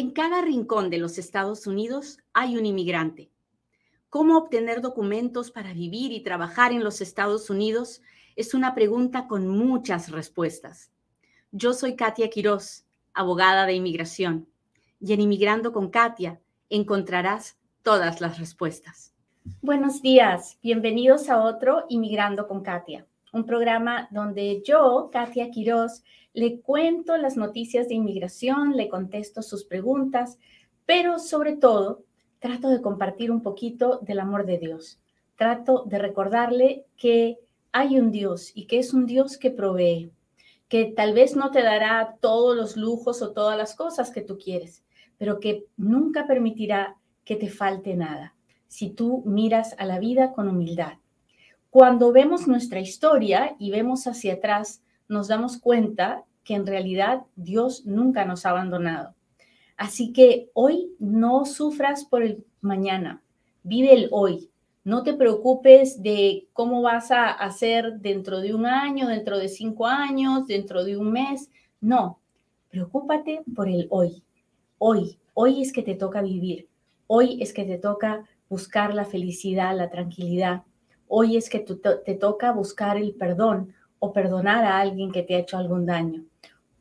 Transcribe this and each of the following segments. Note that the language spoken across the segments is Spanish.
En cada rincón de los Estados Unidos hay un inmigrante. ¿Cómo obtener documentos para vivir y trabajar en los Estados Unidos? Es una pregunta con muchas respuestas. Yo soy Katia Quiroz, abogada de inmigración, y en Inmigrando con Katia encontrarás todas las respuestas. Buenos días, bienvenidos a otro Inmigrando con Katia, un programa donde yo, Katia Quiroz, le cuento las noticias de inmigración, le contesto sus preguntas, pero sobre todo trato de compartir un poquito del amor de Dios. Trato de recordarle que hay un Dios y que es un Dios que provee, que tal vez no te dará todos los lujos o todas las cosas que tú quieres, pero que nunca permitirá que te falte nada si tú miras a la vida con humildad. Cuando vemos nuestra historia y vemos hacia atrás, nos damos cuenta que en realidad Dios nunca nos ha abandonado. Así que hoy no sufras por el mañana, vive el hoy. No te preocupes de cómo vas a hacer dentro de un año, dentro de cinco años, dentro de un mes. No, preocúpate por el hoy. Hoy, hoy es que te toca vivir. Hoy es que te toca buscar la felicidad, la tranquilidad. Hoy es que te toca buscar el perdón o perdonar a alguien que te ha hecho algún daño.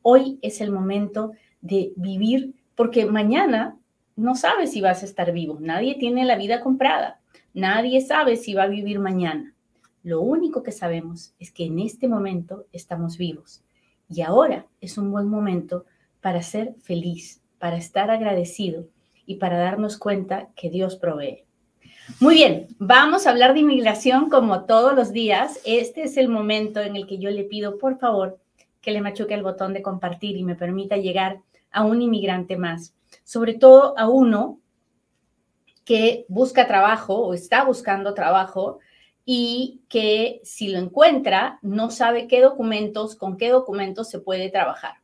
Hoy es el momento de vivir porque mañana no sabes si vas a estar vivo. Nadie tiene la vida comprada. Nadie sabe si va a vivir mañana. Lo único que sabemos es que en este momento estamos vivos. Y ahora es un buen momento para ser feliz, para estar agradecido y para darnos cuenta que Dios provee. Muy bien, vamos a hablar de inmigración como todos los días. Este es el momento en el que yo le pido, por favor, que le machuque el botón de compartir y me permita llegar a un inmigrante más. Sobre todo a uno que busca trabajo o está buscando trabajo y que si lo encuentra no sabe qué documentos, con qué documentos se puede trabajar.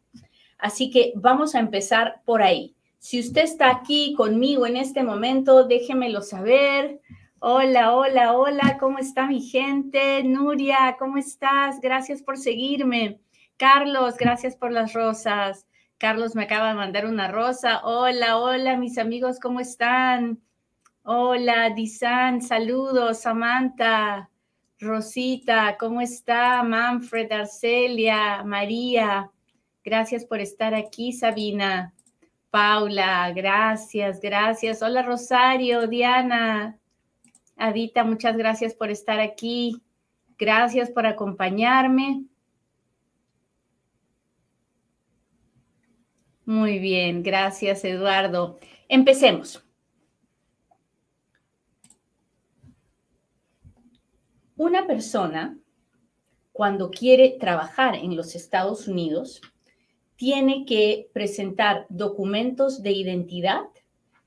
Así que vamos a empezar por ahí. Si usted está aquí conmigo en este momento, déjemelo saber. Hola, hola, hola, ¿cómo está mi gente? Nuria, ¿cómo estás? Gracias por seguirme. Carlos, gracias por las rosas. Carlos me acaba de mandar una rosa. Hola, hola, mis amigos, ¿cómo están? Hola, Disan, saludos, Samantha, Rosita, ¿cómo está? Manfred, Arcelia, María, gracias por estar aquí, Sabina. Paula, gracias, gracias. Hola Rosario, Diana, Adita, muchas gracias por estar aquí. Gracias por acompañarme. Muy bien, gracias Eduardo. Empecemos. Una persona, cuando quiere trabajar en los Estados Unidos, tiene que presentar documentos de identidad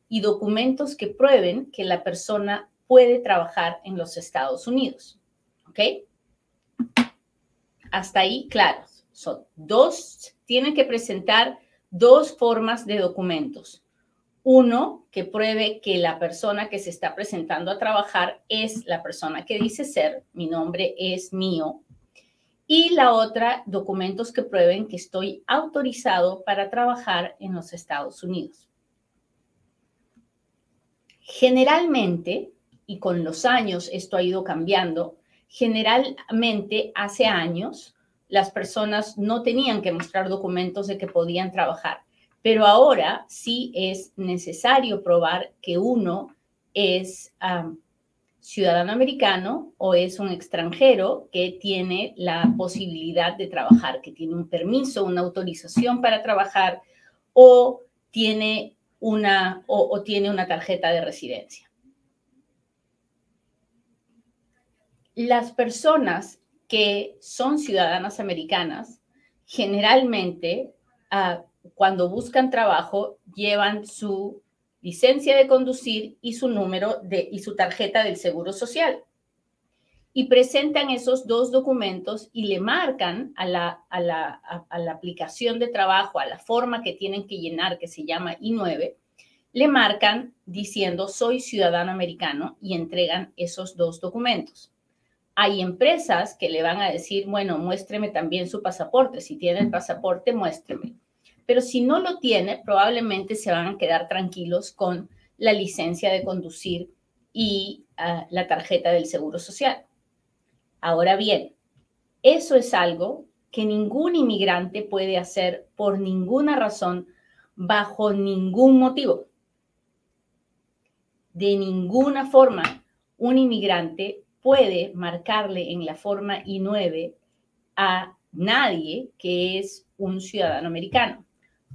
y documentos que prueben que la persona puede trabajar en los Estados Unidos. ¿Ok? Hasta ahí, claro. Son dos, tienen que presentar dos formas de documentos. Uno, que pruebe que la persona que se está presentando a trabajar es la persona que dice ser, mi nombre es mío, y la otra, documentos que prueben que estoy autorizado para trabajar en los Estados Unidos. Generalmente, y con los años esto ha ido cambiando, generalmente hace años las personas no tenían que mostrar documentos de que podían trabajar, pero ahora sí es necesario probar que uno es ciudadano americano o es un extranjero que tiene la posibilidad de trabajar, que tiene un permiso, una autorización para trabajar o tiene una, o, tiene una tarjeta de residencia. Las personas que son ciudadanas americanas generalmente ah, cuando buscan trabajo llevan su licencia de conducir y su número de, y su tarjeta del Seguro Social. Y presentan esos dos documentos y le marcan a la, a la, a la aplicación de trabajo, a la forma que tienen que llenar, que se llama I9, le marcan diciendo soy ciudadano americano y entregan esos dos documentos. Hay empresas que le van a decir, bueno, muéstreme también su pasaporte. Si tiene el pasaporte, muéstreme pero si no lo tiene, probablemente se van a quedar tranquilos con la licencia de conducir y ah, la tarjeta del Seguro Social. Ahora bien, eso es algo que ningún inmigrante puede hacer por ninguna razón, bajo ningún motivo. De ninguna forma, un inmigrante puede marcarle en la forma I9 a nadie que es un ciudadano americano.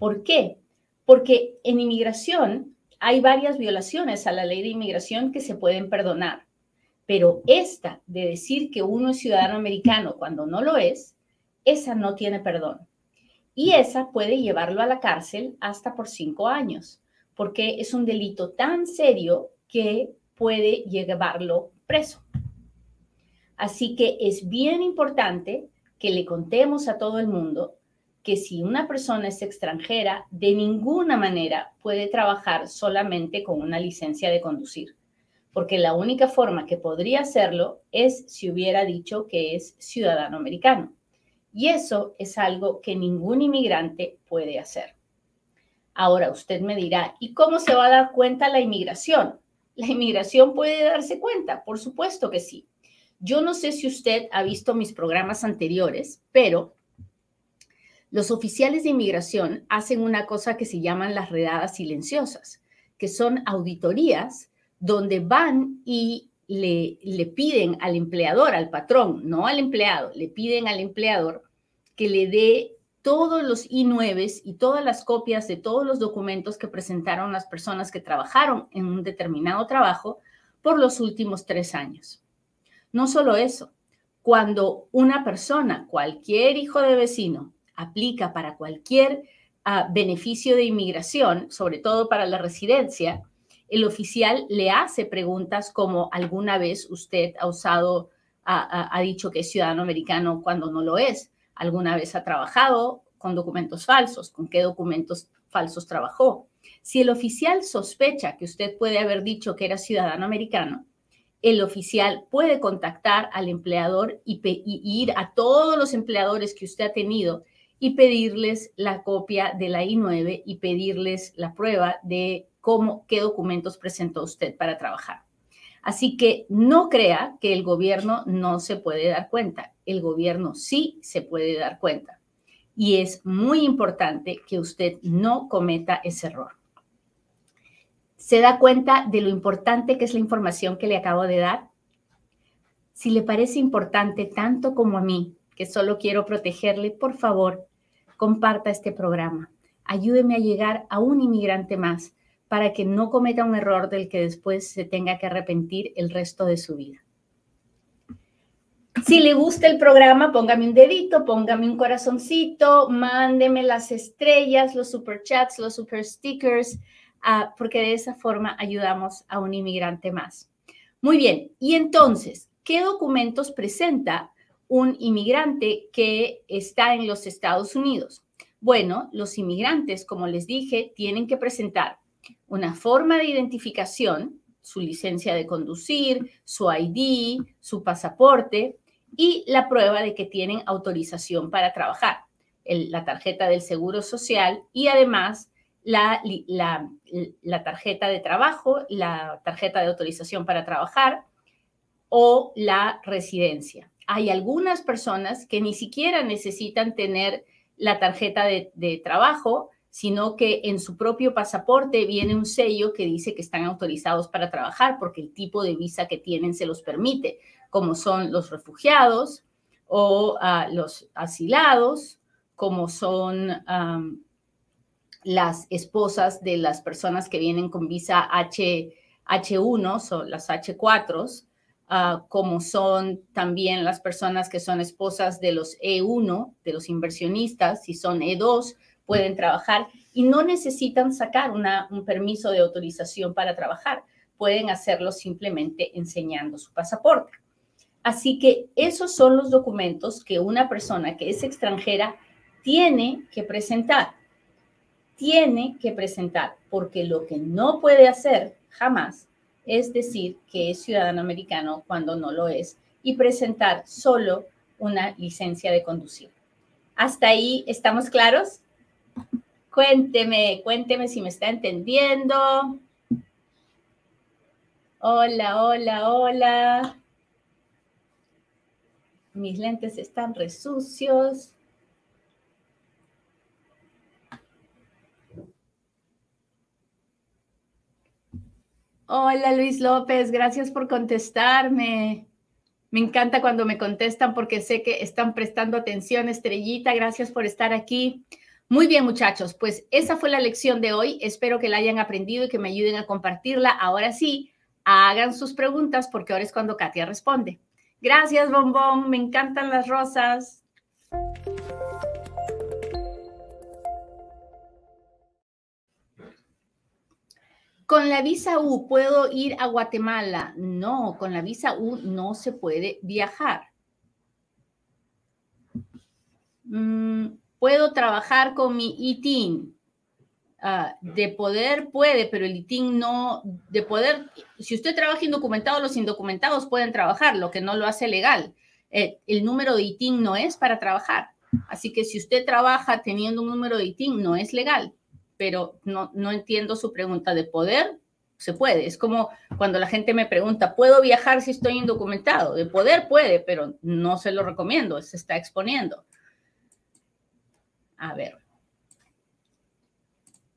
¿Por qué? Porque en inmigración hay varias violaciones a la ley de inmigración que se pueden perdonar, pero esta de decir que uno es ciudadano americano cuando no lo es, esa no tiene perdón. Y esa puede llevarlo a la cárcel hasta por cinco años, porque es un delito tan serio que puede llevarlo preso. Así que es bien importante que le contemos a todo el mundo que si una persona es extranjera, de ninguna manera puede trabajar solamente con una licencia de conducir, porque la única forma que podría hacerlo es si hubiera dicho que es ciudadano americano. Y eso es algo que ningún inmigrante puede hacer. Ahora usted me dirá, ¿y cómo se va a dar cuenta la inmigración? La inmigración puede darse cuenta, por supuesto que sí. Yo no sé si usted ha visto mis programas anteriores, pero los oficiales de inmigración hacen una cosa que se llaman las redadas silenciosas, que son auditorías donde van y le, piden al empleador, al patrón, no al empleado, le piden al empleador que le dé todos los I9 y todas las copias de todos los documentos que presentaron las personas que trabajaron en un determinado trabajo por los últimos tres años. No solo eso, cuando una persona, cualquier hijo de vecino, aplica para cualquier ah, beneficio de inmigración, sobre todo para la residencia, el oficial le hace preguntas como alguna vez usted ha usado, ha dicho que es ciudadano americano cuando no lo es, alguna vez ha trabajado con documentos falsos, con qué documentos falsos trabajó. Si el oficial sospecha que usted puede haber dicho que era ciudadano americano, el oficial puede contactar al empleador y, ir a todos los empleadores que usted ha tenido y pedirles la copia de la I-9 y pedirles la prueba de cómo, qué documentos presentó usted para trabajar. Así que no crea que el gobierno no se puede dar cuenta. El gobierno sí se puede dar cuenta. Y es muy importante que usted no cometa ese error se da cuenta de lo importante que es la información que le acabo de dar. Si le parece importante tanto como a mí, que solo quiero protegerle, por favor, comparta este programa. Ayúdeme a llegar a un inmigrante más para que no cometa un error del que después se tenga que arrepentir el resto de su vida. Si le gusta el programa, póngame un dedito, póngame un corazoncito, mándeme las estrellas, los super chats, los super stickers, porque de esa forma ayudamos a un inmigrante más. Muy bien, y entonces, ¿qué documentos presenta un inmigrante que está en los Estados Unidos? Bueno, los inmigrantes, como les dije, tienen que presentar una forma de identificación, su licencia de conducir, su ID, su pasaporte y la prueba de que tienen autorización para trabajar, la tarjeta del Seguro Social y además la, la, tarjeta de trabajo, la tarjeta de autorización para trabajar o la residencia. Hay algunas personas que ni siquiera necesitan tener la tarjeta de, trabajo, sino que en su propio pasaporte viene un sello que dice que están autorizados para trabajar porque el tipo de visa que tienen se los permite, como son los refugiados o ah, los asilados, como son las esposas de las personas que vienen con visa H, H1, o las H4, ah, como son también las personas que son esposas de los E1, de los inversionistas, si son E2, pueden trabajar y no necesitan sacar un permiso de autorización para trabajar, pueden hacerlo simplemente enseñando su pasaporte. Así que esos son los documentos que una persona que es extranjera tiene que presentar tiene que presentar, porque lo que no puede hacer jamás es decir que es ciudadano americano cuando no lo es y presentar solo una licencia de conducir. ¿Hasta ahí estamos claros? Cuénteme, cuénteme si me está entendiendo. Hola, hola, hola. Mis lentes están resucios. Hola Luis López, gracias por contestarme. Me encanta cuando me contestan porque sé que están prestando atención. Estrellita, gracias por estar aquí. Muy bien, muchachos, pues esa fue la lección de hoy. Espero que la hayan aprendido y que me ayuden a compartirla. Ahora sí, hagan sus preguntas porque ahora es cuando Katia responde. Gracias, bombón. Me encantan las rosas. Con la visa U puedo ir a Guatemala. No, con la visa U no se puede viajar. Mm, puedo trabajar con mi ITIN. Ah, de poder puede, pero el ITIN no, de poder, si usted trabaja indocumentado, los indocumentados pueden trabajar, lo que no lo hace legal. Eh, el número de ITIN no es para trabajar. Así que si usted trabaja teniendo un número de ITIN, no es legal pero no, no entiendo su pregunta de poder. Se puede. Es como cuando la gente me pregunta, ¿puedo viajar si estoy indocumentado? De poder puede, pero no se lo recomiendo, se está exponiendo. A ver.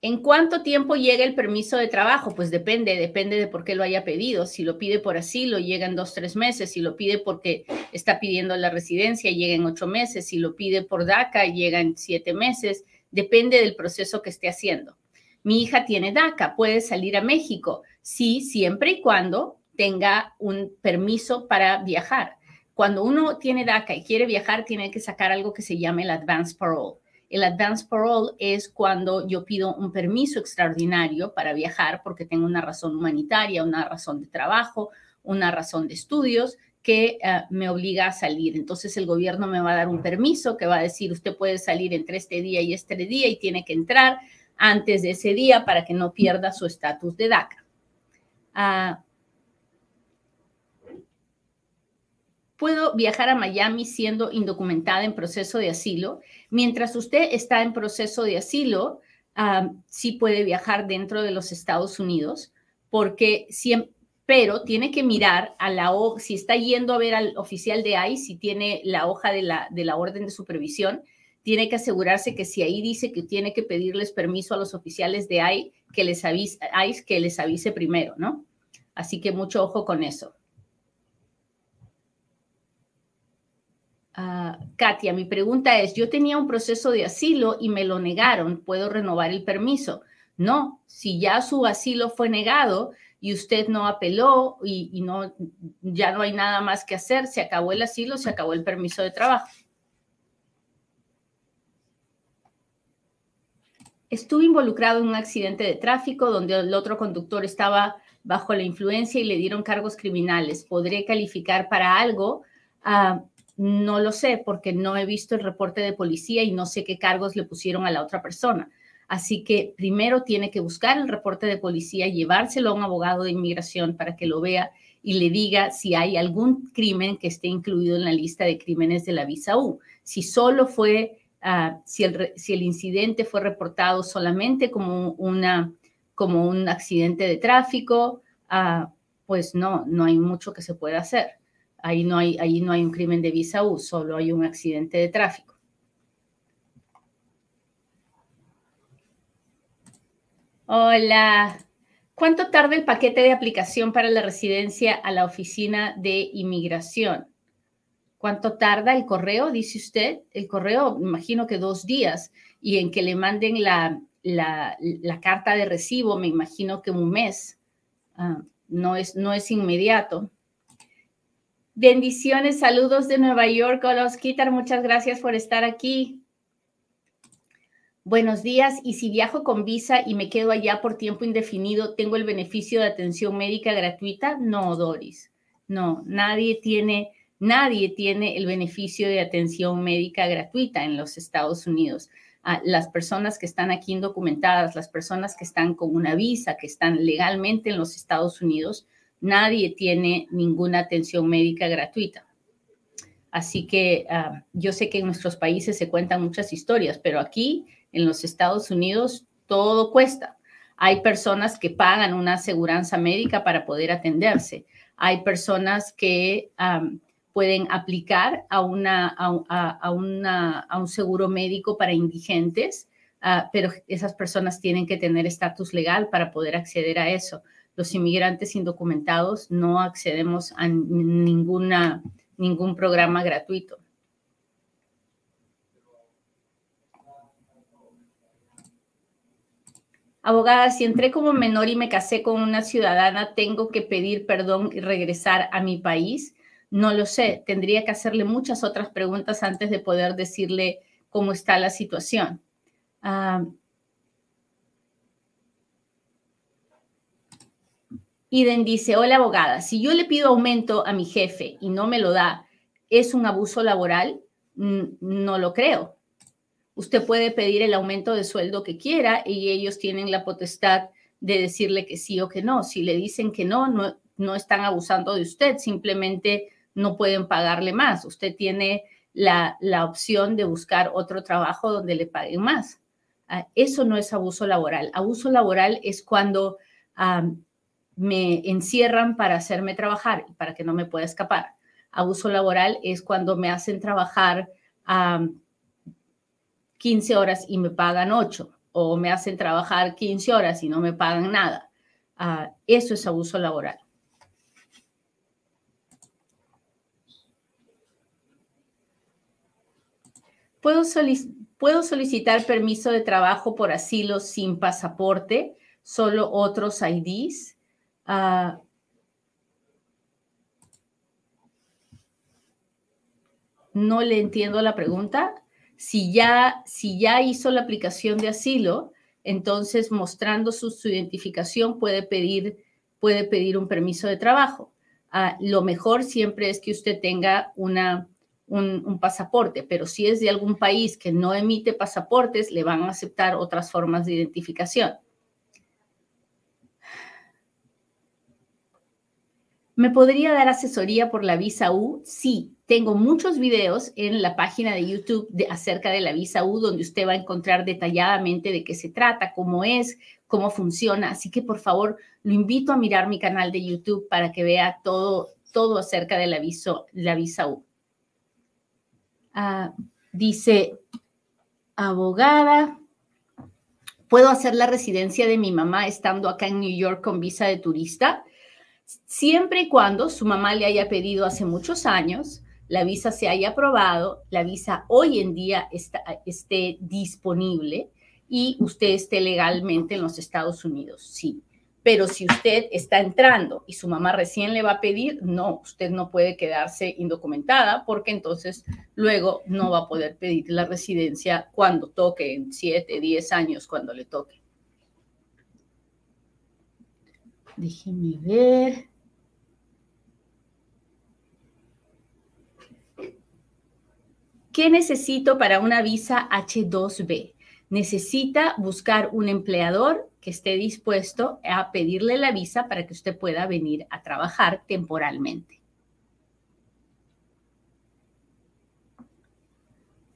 ¿En cuánto tiempo llega el permiso de trabajo? Pues depende, depende de por qué lo haya pedido. Si lo pide por asilo, llega en dos, tres meses. Si lo pide porque está pidiendo la residencia, llega en ocho meses. Si lo pide por DACA, llega en siete meses depende del proceso que esté haciendo. Mi hija tiene DACA, puede salir a México, sí, siempre y cuando tenga un permiso para viajar. Cuando uno tiene DACA y quiere viajar, tiene que sacar algo que se llama el Advance Parole. El Advance Parole es cuando yo pido un permiso extraordinario para viajar porque tengo una razón humanitaria, una razón de trabajo, una razón de estudios que eh, me obliga a salir. Entonces el gobierno me va a dar un permiso que va a decir, usted puede salir entre este día y este día y tiene que entrar antes de ese día para que no pierda su estatus de DACA. Ah, puedo viajar a Miami siendo indocumentada en proceso de asilo. Mientras usted está en proceso de asilo, ah, sí puede viajar dentro de los Estados Unidos, porque siempre, pero tiene que mirar a la si está yendo a ver al oficial de ICE, si tiene la hoja de la, de la orden de supervisión, tiene que asegurarse que si ahí dice que tiene que pedirles permiso a los oficiales de ICE, que les avise, que les avise primero, ¿no? Así que mucho ojo con eso. Ah, Katia, mi pregunta es, yo tenía un proceso de asilo y me lo negaron, ¿puedo renovar el permiso? No, si ya su asilo fue negado, y usted no apeló y, no, ya no hay nada más que hacer, se acabó el asilo, se acabó el permiso de trabajo. Estuve involucrado en un accidente de tráfico donde el otro conductor estaba bajo la influencia y le dieron cargos criminales. ¿Podré calificar para algo? Ah, no lo sé porque no he visto el reporte de policía y no sé qué cargos le pusieron a la otra persona. Así que primero tiene que buscar el reporte de policía, llevárselo a un abogado de inmigración para que lo vea y le diga si hay algún crimen que esté incluido en la lista de crímenes de la visa U. Si solo fue, ah, si, el, incidente fue reportado solamente como, una, como un accidente de tráfico, uh, pues no, no hay mucho que se pueda hacer. Ahí no hay, ahí no hay un crimen de visa U, solo hay un accidente de tráfico. Hola. ¿Cuánto tarda el paquete de aplicación para la residencia a la oficina de inmigración? ¿Cuánto tarda el correo? Dice usted. El correo, imagino que dos días. Y en que le manden la, la, carta de recibo, me imagino que un mes. Ah, no, es, no es inmediato. Bendiciones, saludos de Nueva York. Hola, Osquitar, muchas gracias por estar aquí. Buenos días, y si viajo con visa y me quedo allá por tiempo indefinido, ¿tengo el beneficio de atención médica gratuita? No, Doris, no, nadie tiene, nadie tiene el beneficio de atención médica gratuita en los Estados Unidos. Ah, las personas que están aquí indocumentadas, las personas que están con una visa, que están legalmente en los Estados Unidos, nadie tiene ninguna atención médica gratuita. Así que ah, yo sé que en nuestros países se cuentan muchas historias, pero aquí En los Estados Unidos todo cuesta. Hay personas que pagan una aseguranza médica para poder atenderse. Hay personas que pueden aplicar a, una, a, una, a un seguro médico para indigentes, ah, pero esas personas tienen que tener estatus legal para poder acceder a eso. Los inmigrantes indocumentados no accedemos a ninguna, ningún programa gratuito. Abogada, si entré como menor y me casé con una ciudadana, ¿tengo que pedir perdón y regresar a mi país? No lo sé, tendría que hacerle muchas otras preguntas antes de poder decirle cómo está la situación. Ah, Iden dice, hola abogada, si yo le pido aumento a mi jefe y no me lo da, ¿es un abuso laboral? No lo creo. Usted puede pedir el aumento de sueldo que quiera y ellos tienen la potestad de decirle que sí o que no. Si le dicen que no, no, no están abusando de usted, simplemente no pueden pagarle más. Usted tiene la, opción de buscar otro trabajo donde le paguen más. Ah, eso no es abuso laboral. Abuso laboral es cuando me encierran para hacerme trabajar para que no me pueda escapar. Abuso laboral es cuando me hacen trabajar 15 horas y me pagan 8 o me hacen trabajar 15 horas y no me pagan nada. Ah, eso es abuso laboral. ¿Puedo, solicitar permiso de trabajo por asilo sin pasaporte, solo otros IDs? Ah, no le entiendo la pregunta. Si ya, si ya hizo la aplicación de asilo, entonces mostrando su, identificación puede pedir, puede pedir un permiso de trabajo. Ah, lo mejor siempre es que usted tenga una un, pasaporte, pero si es de algún país que no emite pasaportes, le van a aceptar otras formas de identificación. ¿Me podría dar asesoría por la visa U? Sí, tengo muchos videos en la página de YouTube de, acerca de la visa U, donde usted va a encontrar detalladamente de qué se trata, cómo es, cómo funciona. Así que por favor, lo invito a mirar mi canal de YouTube para que vea todo, todo acerca de la, la visa U. Ah, dice, abogada, ¿puedo hacer la residencia de mi mamá estando acá en New York con visa de turista? Siempre y cuando su mamá le haya pedido hace muchos años, la visa se haya aprobado, la visa hoy en día está, esté disponible y usted esté legalmente en los Estados Unidos. Sí, pero si usted está entrando y su mamá recién le va a pedir, no, usted no puede quedarse indocumentada porque entonces luego no va a poder pedir la residencia cuando toque, en 7, 10 años, cuando le toque. Déjeme ver. ¿Qué necesito para una visa H2B? Necesita buscar un empleador que esté dispuesto a pedirle la visa para que usted pueda venir a trabajar temporalmente.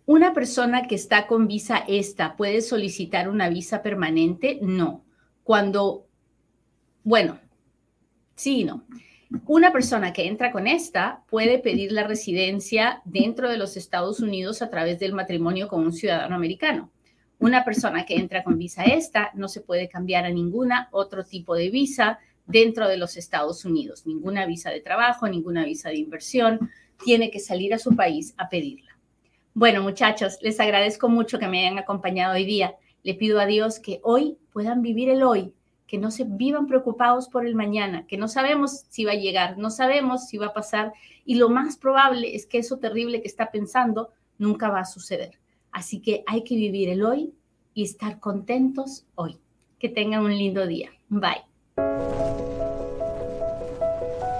¿Una persona que está con visa esta puede solicitar una visa permanente? No. Cuando, bueno, sí y no. Una persona que entra con esta puede pedir la residencia dentro de los Estados Unidos a través del matrimonio con un ciudadano americano. Una persona que entra con visa esta no se puede cambiar a ninguna otro tipo de visa dentro de los Estados Unidos, ninguna visa de trabajo, ninguna visa de inversión, tiene que salir a su país a pedirla. Bueno, muchachos, les agradezco mucho que me hayan acompañado hoy día. Le pido a Dios que hoy puedan vivir el hoy, que no se vivan preocupados por el mañana, que no sabemos si va a llegar, no sabemos si va a pasar y lo más probable es que eso terrible que está pensando nunca va a suceder. Así que hay que vivir el hoy y estar contentos hoy. Que tengan un lindo día. Bye.